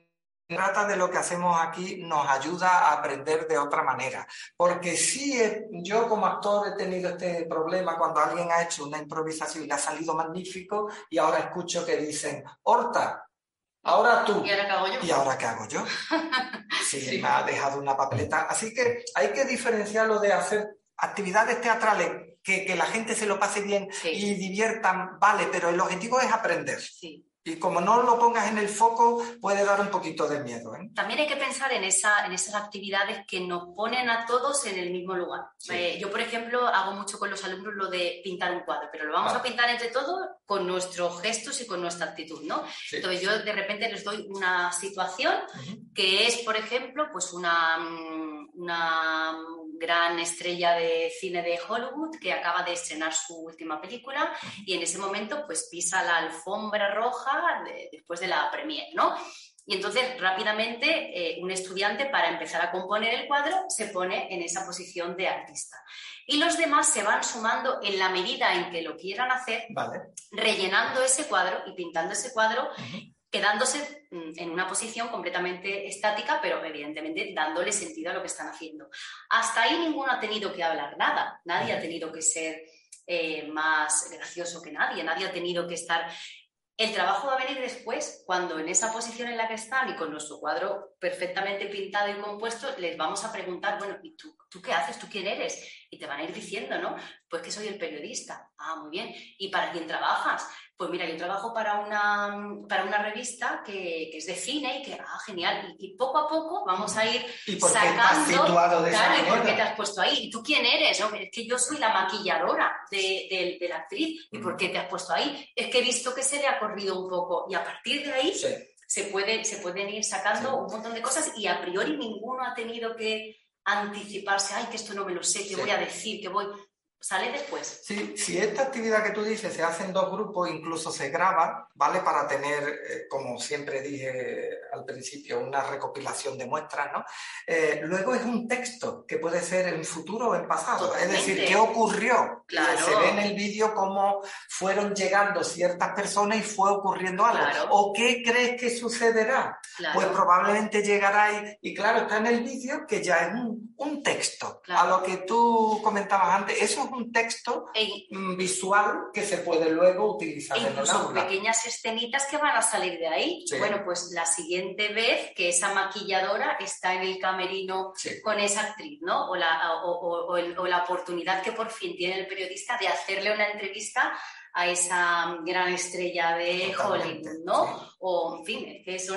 trata de lo que hacemos aquí nos ayuda a aprender de otra manera. Porque si yo como actor he tenido este problema cuando alguien ha hecho una improvisación y le ha salido magnífico y ahora escucho que dicen, Horta, ahora tú. ¿Y ahora qué hago yo? ¿Y ahora qué hago yo? sí, sí, me ha dejado una papeleta. Así que hay que diferenciarlo de hacer actividades teatrales que, que la gente se lo pase bien sí. y diviertan, vale, pero el objetivo es aprender. Sí. Y como no lo pongas en el foco, puede dar un poquito de miedo. ¿eh? También hay que pensar en, esa, en esas actividades que nos ponen a todos en el mismo lugar. Sí. Eh, yo, por ejemplo, hago mucho con los alumnos lo de pintar un cuadro, pero lo vamos ah. a pintar entre todos con nuestros gestos y con nuestra actitud, ¿no? Sí. Entonces yo de repente les doy una situación uh -huh. que es, por ejemplo, pues una, una gran estrella de cine de Hollywood que acaba de estrenar su última película y en ese momento pues pisa la alfombra roja de, después de la premiere, ¿no? Y entonces rápidamente eh, un estudiante para empezar a componer el cuadro se pone en esa posición de artista. Y los demás se van sumando en la medida en que lo quieran hacer, vale. rellenando ese cuadro y pintando ese cuadro. Uh -huh quedándose en una posición completamente estática, pero evidentemente dándole sentido a lo que están haciendo. Hasta ahí ninguno ha tenido que hablar nada, nadie ha tenido que ser eh, más gracioso que nadie, nadie ha tenido que estar... El trabajo va a venir después, cuando en esa posición en la que están y con nuestro cuadro perfectamente pintado y compuesto, les vamos a preguntar, bueno, ¿y tú, tú qué haces? ¿Tú quién eres? Y te van a ir diciendo, ¿no? Pues que soy el periodista. Ah, muy bien. ¿Y para quién trabajas? Pues mira, yo trabajo para una, para una revista que, que es de cine y que, ah, genial, y, y, poco a poco vamos a ir ¿Y por sacando... De claro, esa ¿y por qué te has puesto ahí? ¿Y tú quién eres? No, es que yo soy la maquilladora de, de, de la actriz. ¿Y por qué te has puesto ahí? Es que he visto que se le ha corrido un poco y a partir de ahí sí. se, puede, se pueden ir sacando sí. un montón de cosas y a priori ninguno ha tenido que anticiparse, ay, que esto no me lo sé, que sí. voy a decir, que voy sale después. Sí, si esta actividad que tú dices se hace en dos grupos, incluso se graba, ¿vale? Para tener, eh, como siempre dije al principio, una recopilación de muestras, ¿no? Eh, luego es un texto que puede ser en futuro o en pasado. Es decir, ¿qué ocurrió? Claro. Se ve en el vídeo cómo fueron llegando ciertas personas y fue ocurriendo algo. Claro. ¿O qué crees que sucederá? Claro. Pues probablemente llegará y, y claro, está en el vídeo que ya es un, un texto. Claro. A lo que tú comentabas antes, eso un texto E- mm, visual que se puede luego utilizar e en el incluso aula. pequeñas escenitas que van a salir de ahí. Sí. Bueno, pues la siguiente vez que esa maquilladora está en el camerino Sí. con esa actriz, ¿no? O la, o, o- o el- o la oportunidad que por fin tiene el periodista de hacerle una entrevista a esa gran estrella de Totalmente, Hollywood, ¿no? sí. O, en fin, es que eso...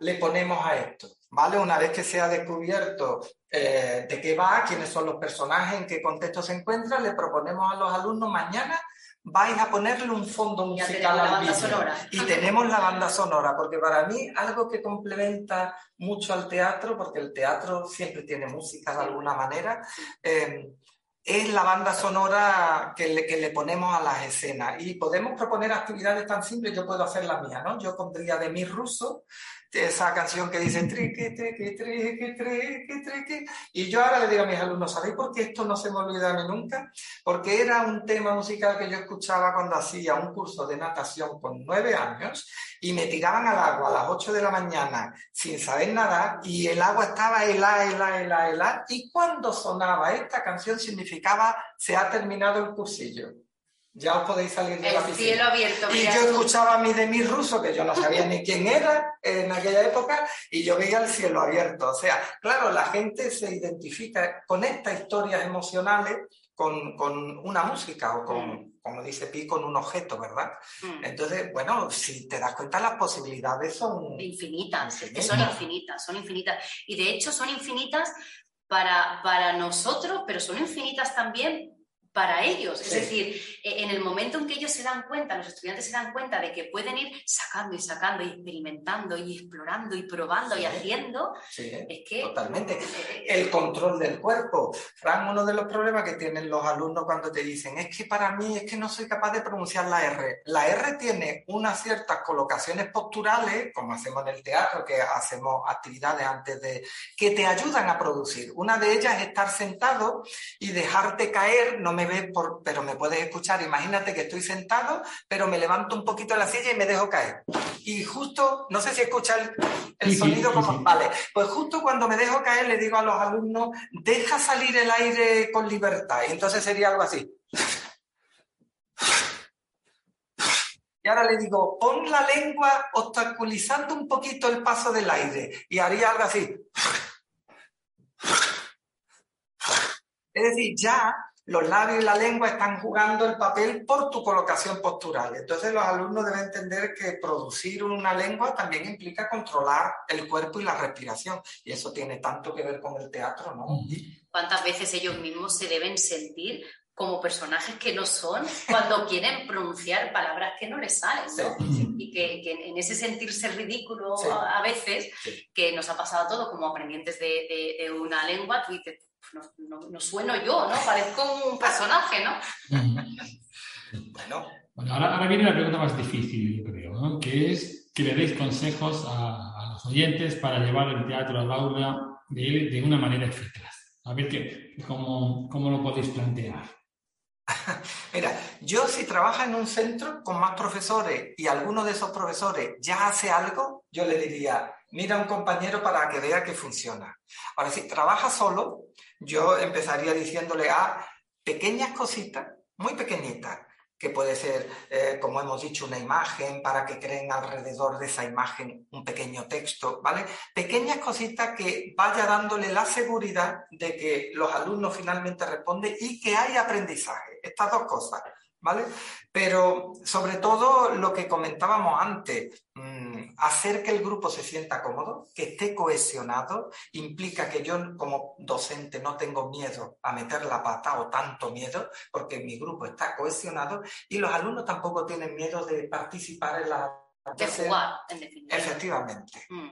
Le ponemos a esto, ¿vale? Una vez que se ha descubierto eh, de qué va, quiénes son los personajes, en qué contexto se encuentran, le proponemos a los alumnos mañana vais a ponerle un fondo musical al vídeo. Y tenemos la banda sonora, porque para mí algo que complementa mucho al teatro, porque el teatro siempre tiene música de alguna manera, eh, es la banda sonora que le, que le ponemos a las escenas. Y podemos proponer actividades tan simples, yo puedo hacer la mía, ¿no? Yo pondría de mi ruso esa canción que dice triqui, triqui, triqui, triqui, triqui. Y yo ahora le digo a mis alumnos, ¿sabéis por qué esto no se me olvida a mí nunca? Porque era un tema musical que yo escuchaba cuando hacía un curso de natación con nueve años y me tiraban al agua a las ocho de la mañana sin saber nadar y el agua estaba helada, helada, helada, helada. Y cuando sonaba esta canción significaba se ha terminado el cursillo. Ya os podéis salir de la piscina. cielo abierto. Y yo escuchaba a mi de mi ruso, que yo no sabía ni quién era en aquella época, y yo veía el cielo abierto. O sea, claro, la gente se identifica con estas historias emocionales con, con una música o con, como dice Pi, con un objeto, ¿verdad? Mm. Entonces, bueno, si te das cuenta, las posibilidades son... infinitas, Infinitas. son infinitas, son infinitas. Y de hecho son infinitas para, para nosotros, pero son infinitas también para ellos. Es decir, eh, en el momento en que ellos se dan cuenta, los estudiantes se dan cuenta de que pueden ir sacando y sacando y experimentando y explorando y probando y haciendo, Sí, es que... totalmente. El control del cuerpo. Fran, uno de los problemas que tienen los alumnos cuando te dicen es que para mí es que no soy capaz de pronunciar la R. La R tiene unas ciertas colocaciones posturales, como hacemos en el teatro, que hacemos actividades antes de... que te ayudan a producir. Una de ellas es estar sentado y dejarte caer, no me ves, por, pero me puedes escuchar. Imagínate que estoy sentado, pero me levanto un poquito de la silla y me dejo caer. Y justo, no sé si escucha el, el Sí, sí, sonido sí, como... sí. Vale, pues justo cuando me dejo caer le digo a los alumnos, deja salir el aire con libertad. Y entonces sería algo así. Y ahora le digo, pon la lengua obstaculizando un poquito el paso del aire. Y haría algo así. Es decir, ya los labios y la lengua están jugando el papel por tu colocación postural. Entonces los alumnos deben entender que producir una lengua también implica controlar el cuerpo y la respiración. Y eso tiene tanto que ver con el teatro, ¿no? cuántas veces ellos mismos se deben sentir como personajes que no son cuando quieren pronunciar palabras que no les salen, ¿no? Sí. Y que, que en ese sentirse ridículo Sí. a, veces, Sí. que nos ha pasado a todos como aprendientes de, de- de una lengua, tú dices, no, no- no sueno yo, ¿no? Parezco un personaje, ¿no? Bueno, Bueno, ahora, ahora viene la pregunta más difícil, yo creo, ¿no? que es que le deis consejos a, a los oyentes para llevar el teatro al aula de, de una manera eficaz. A ver qué, cómo, cómo lo podéis plantear. Mira, yo si trabaja en un centro con más profesores y alguno de esos profesores ya hace algo, yo le diría, mira a un compañero para que vea que funciona. Ahora, si trabaja solo, yo empezaría diciéndole a pequeñas cositas, muy pequeñitas, que puede ser, eh, como hemos dicho, una imagen para que creen alrededor de esa imagen un pequeño texto, ¿vale? Pequeñas cositas que vaya dándole la seguridad de que los alumnos finalmente responden y que hay aprendizaje. Estas dos cosas, ¿vale? Pero sobre todo lo que comentábamos antes, hacer que el grupo se sienta cómodo, que esté cohesionado, implica que yo como docente no tengo miedo a meter la pata o tanto miedo, porque mi grupo está cohesionado y los alumnos tampoco tienen miedo de participar en la... De jugar, en definitiva. Efectivamente. Mm.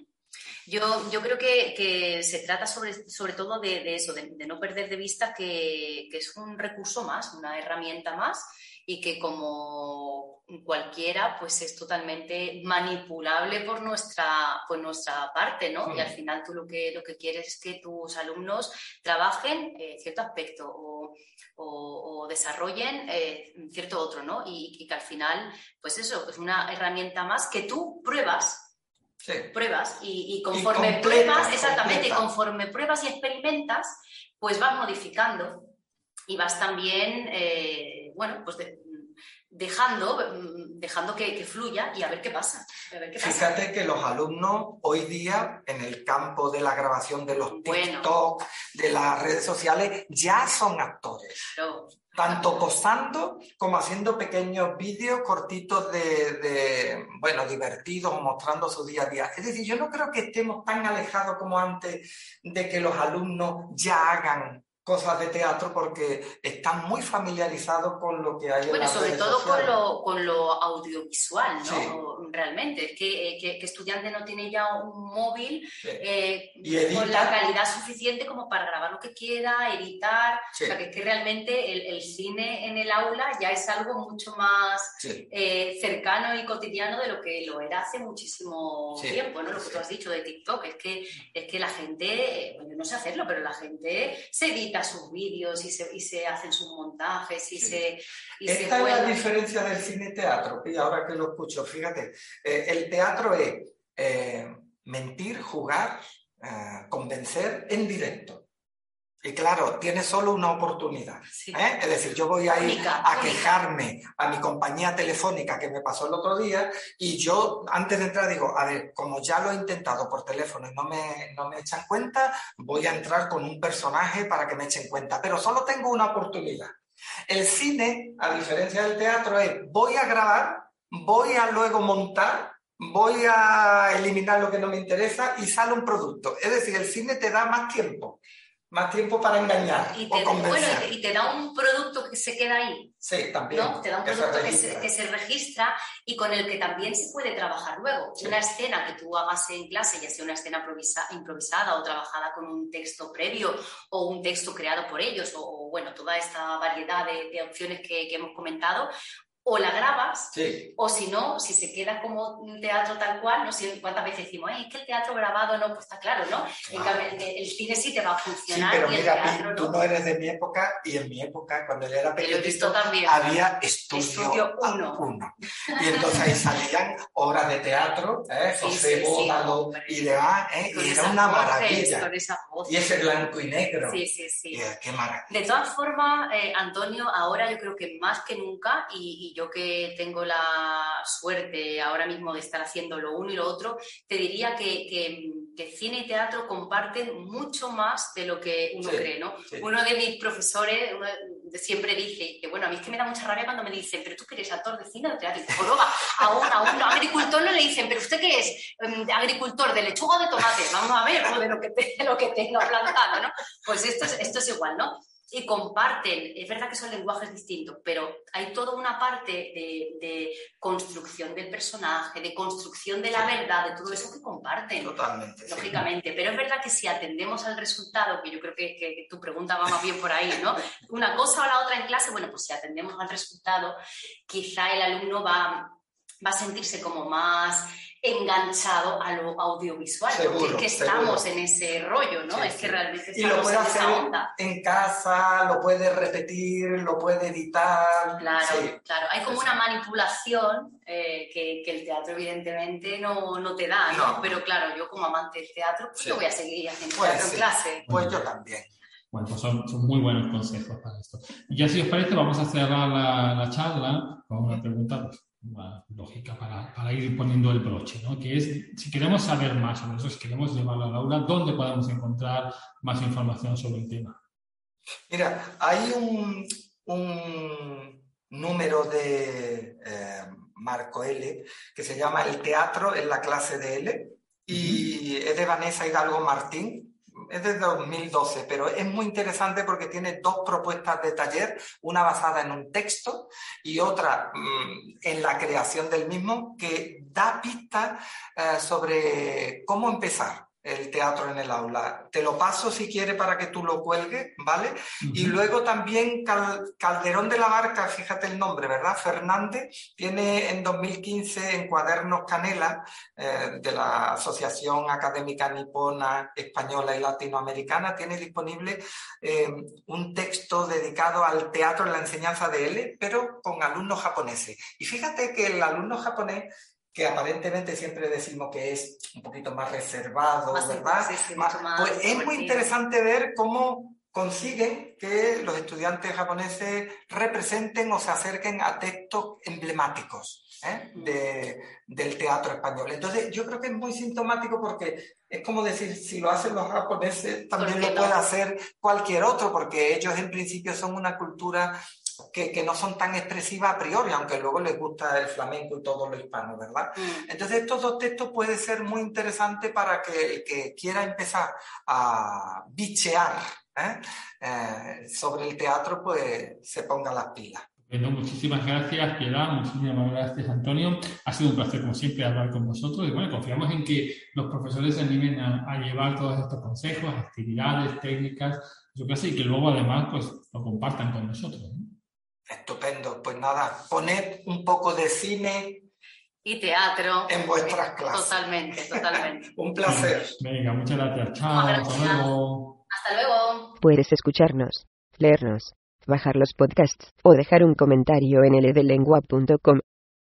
Yo, yo creo que, que se trata sobre, sobre todo de, de eso, de, de, no perder de vista que, que, es un recurso más, una herramienta más y que como cualquiera pues es totalmente manipulable por nuestra, por nuestra parte, ¿no? Sí. Y al final tú lo que, lo que quieres es que tus alumnos trabajen eh, cierto aspecto o, o, o desarrollen eh, cierto otro, ¿no? Y, y que al final, pues eso, es una herramienta más que tú pruebas Sí. pruebas y, y conforme y completa, pruebas, exactamente, completa. conforme pruebas y experimentas, pues vas modificando y vas también, eh, bueno, pues de, dejando, dejando que, que, fluya y a ver qué pasa. Ver qué Fíjate que los alumnos hoy día en el campo de la grabación de los bueno. TikTok, de las redes sociales, ya son actores. Claro. Tanto posando como haciendo pequeños vídeos cortitos de, de, bueno, divertidos o mostrando su día a día. Es decir, yo no creo que estemos tan alejados como antes de que los alumnos ya hagan cosas de teatro porque están muy familiarizados con lo que hay bueno, en sobre todo con lo, con lo, audiovisual, ¿no? Sí. Realmente, es que, que, que, estudiante no tiene ya un móvil sí. eh, con la calidad suficiente como para grabar lo que quiera, editar, sí. o sea, que, que realmente el, el, cine en el aula ya es algo mucho más eh, cercano y cotidiano de lo que lo era hace muchísimo tiempo, ¿no? Lo que tú has dicho de TikTok, es que, es que la gente, bueno, no sé hacerlo, pero la gente se edita sus vídeos y se, y se hacen sus montajes y sí. se... Y Esta se es la diferencia del cine-teatro, y ahora que lo escucho, fíjate, eh, el teatro es eh, mentir, jugar, eh, convencer en directo. Y claro, tiene solo una oportunidad. Sí. ¿eh? Es decir, yo voy a ir a quejarme a mi compañía telefónica que me pasó el otro día y yo antes de entrar digo, a ver, como ya lo he intentado por teléfono y no me, no me echan cuenta, voy a entrar con un personaje para que me echen cuenta, pero solo tengo una oportunidad. El cine, a diferencia del teatro, es voy a grabar, voy a luego montar voy a eliminar lo que no me interesa y sale un producto. Es decir, el cine te da más tiempo más tiempo para engañar y te, o convencer. Bueno, y te, y te, da un producto que se queda ahí. Sí, también. ¿no? Te da un producto que se, que se, registra y con el que también se puede trabajar luego. Sí. Una escena que tú hagas en clase, ya sea una escena improvisa, improvisada o trabajada con un texto previo o un texto creado por ellos o, o bueno, toda esta variedad de, de opciones que, que hemos comentado, o la grabas, sí. o si no, si se queda como un teatro tal cual, no sé cuántas veces decimos, es que el teatro grabado no, pues está claro, ¿no? En cambio, el, el, cine sí te va a funcionar. Sí, pero y mira, el teatro, tú no eres de mi época y en mi época, cuando yo era también, había estudio, estudio uno. uno. Y entonces ahí salían obras de teatro, ¿eh? Sí, José Bódalo y demás, ¿eh? y era una voces, maravilla. Con esa voz. Y ese blanco y negro. Sí, sí, sí. Y, qué maravilla. De todas formas, eh, Antonio, ahora yo creo que más que nunca, y, y yo que tengo la suerte ahora mismo de estar haciendo lo uno y lo otro, te diría que, que, que cine y teatro comparten mucho más de lo que uno sí, cree, ¿no? Sí. Uno de mis profesores siempre dice que, bueno, a mí es que me da mucha rabia cuando me dicen, pero tú que eres actor de cine o de teatro. Digo, no, a un agricultor no le dicen, pero usted qué es um, agricultor de lechuga o de tomate. Vamos a ver, ¿no? de lo que, te, lo que tenga plantado, ¿no? Pues esto es, esto es igual, ¿no? Y comparten, es verdad que son lenguajes distintos, pero hay toda una parte de, de construcción del personaje, de construcción de la sí. verdad, de todo eso que comparten. Totalmente. Lógicamente, sí. pero es verdad que si atendemos al resultado, que yo creo que, que, que, tu pregunta va más bien por ahí, ¿no? Una cosa o la otra en clase, bueno, pues si atendemos al resultado, quizá el alumno va, va a sentirse como más enganchado a lo audiovisual, seguro, porque es que estamos seguro. en ese rollo, ¿no? Sí, es sí. que realmente y lo puede en hacer esa onda. en casa, lo puede repetir, lo puede editar. Claro, sí. claro. Hay como una manipulación eh, que, que, el teatro evidentemente no, no te da, ¿no? ¿no? Pero claro, yo como amante del teatro, pues sí. yo voy a seguir haciendo pues teatro sí. en clase. Pues yo también. Bueno, pues son, son, muy buenos consejos para esto. Y ya si os parece, vamos a cerrar la, la charla con una pregunta pues, lógica para, para, ir poniendo el broche, ¿no? que es, si queremos saber más sobre eso, si queremos llevarlo al aula, ¿dónde podemos encontrar más información sobre el tema? Mira, hay un, un número de eh, Marco L que se llama El teatro en la clase de L y es de Vanessa Hidalgo Martín, es de 2012, pero es muy interesante porque tiene dos propuestas de taller, una basada en un texto y otra mm, en la creación del mismo, que da pistas eh, sobre cómo empezar el teatro en el aula. Te lo paso si quiere para que tú lo cuelgues, ¿vale? Y luego también Calderón de la Barca, fíjate el nombre, ¿verdad? Fernández tiene en 2015 en Cuadernos Canela eh, de la Asociación Académica Nipona Española y Latinoamericana, tiene disponible eh, un texto dedicado al teatro en la enseñanza de él, pero con alumnos japoneses. Y fíjate que el alumno japonés que aparentemente siempre decimos que es un poquito más reservado, ¿verdad? pues es muy interesante ver cómo consiguen que los estudiantes japoneses representen o se acerquen a textos emblemáticos ¿eh? mm. del teatro español. Entonces, yo creo que es muy sintomático porque es como decir, si lo hacen los japoneses, también lo puede hacer cualquier otro, porque ellos en principio son una cultura que, no son tan expresivas a priori, aunque luego les gusta el flamenco y todo lo hispano, ¿verdad? Mm. Entonces estos dos textos pueden ser muy interesantes para que el que quiera empezar a bichear ¿eh? Eh, sobre el teatro, pues se ponga las pilas. Bueno, muchísimas gracias, Piedad, muchísimas gracias, Antonio. Ha sido un placer, como siempre, hablar con vosotros y bueno, confiamos en que los profesores se animen a, llevar todos estos consejos, actividades, técnicas su clase y que luego además pues lo compartan con nosotros. Estupendo. Pues nada, poned un poco de cine y teatro en vuestras clases. Totalmente, totalmente. un placer. Venga, muchas gracias. Chao, hasta luego. Hasta luego. Puedes escucharnos, leernos, bajar los podcasts o dejar un comentario en ledlengua.com.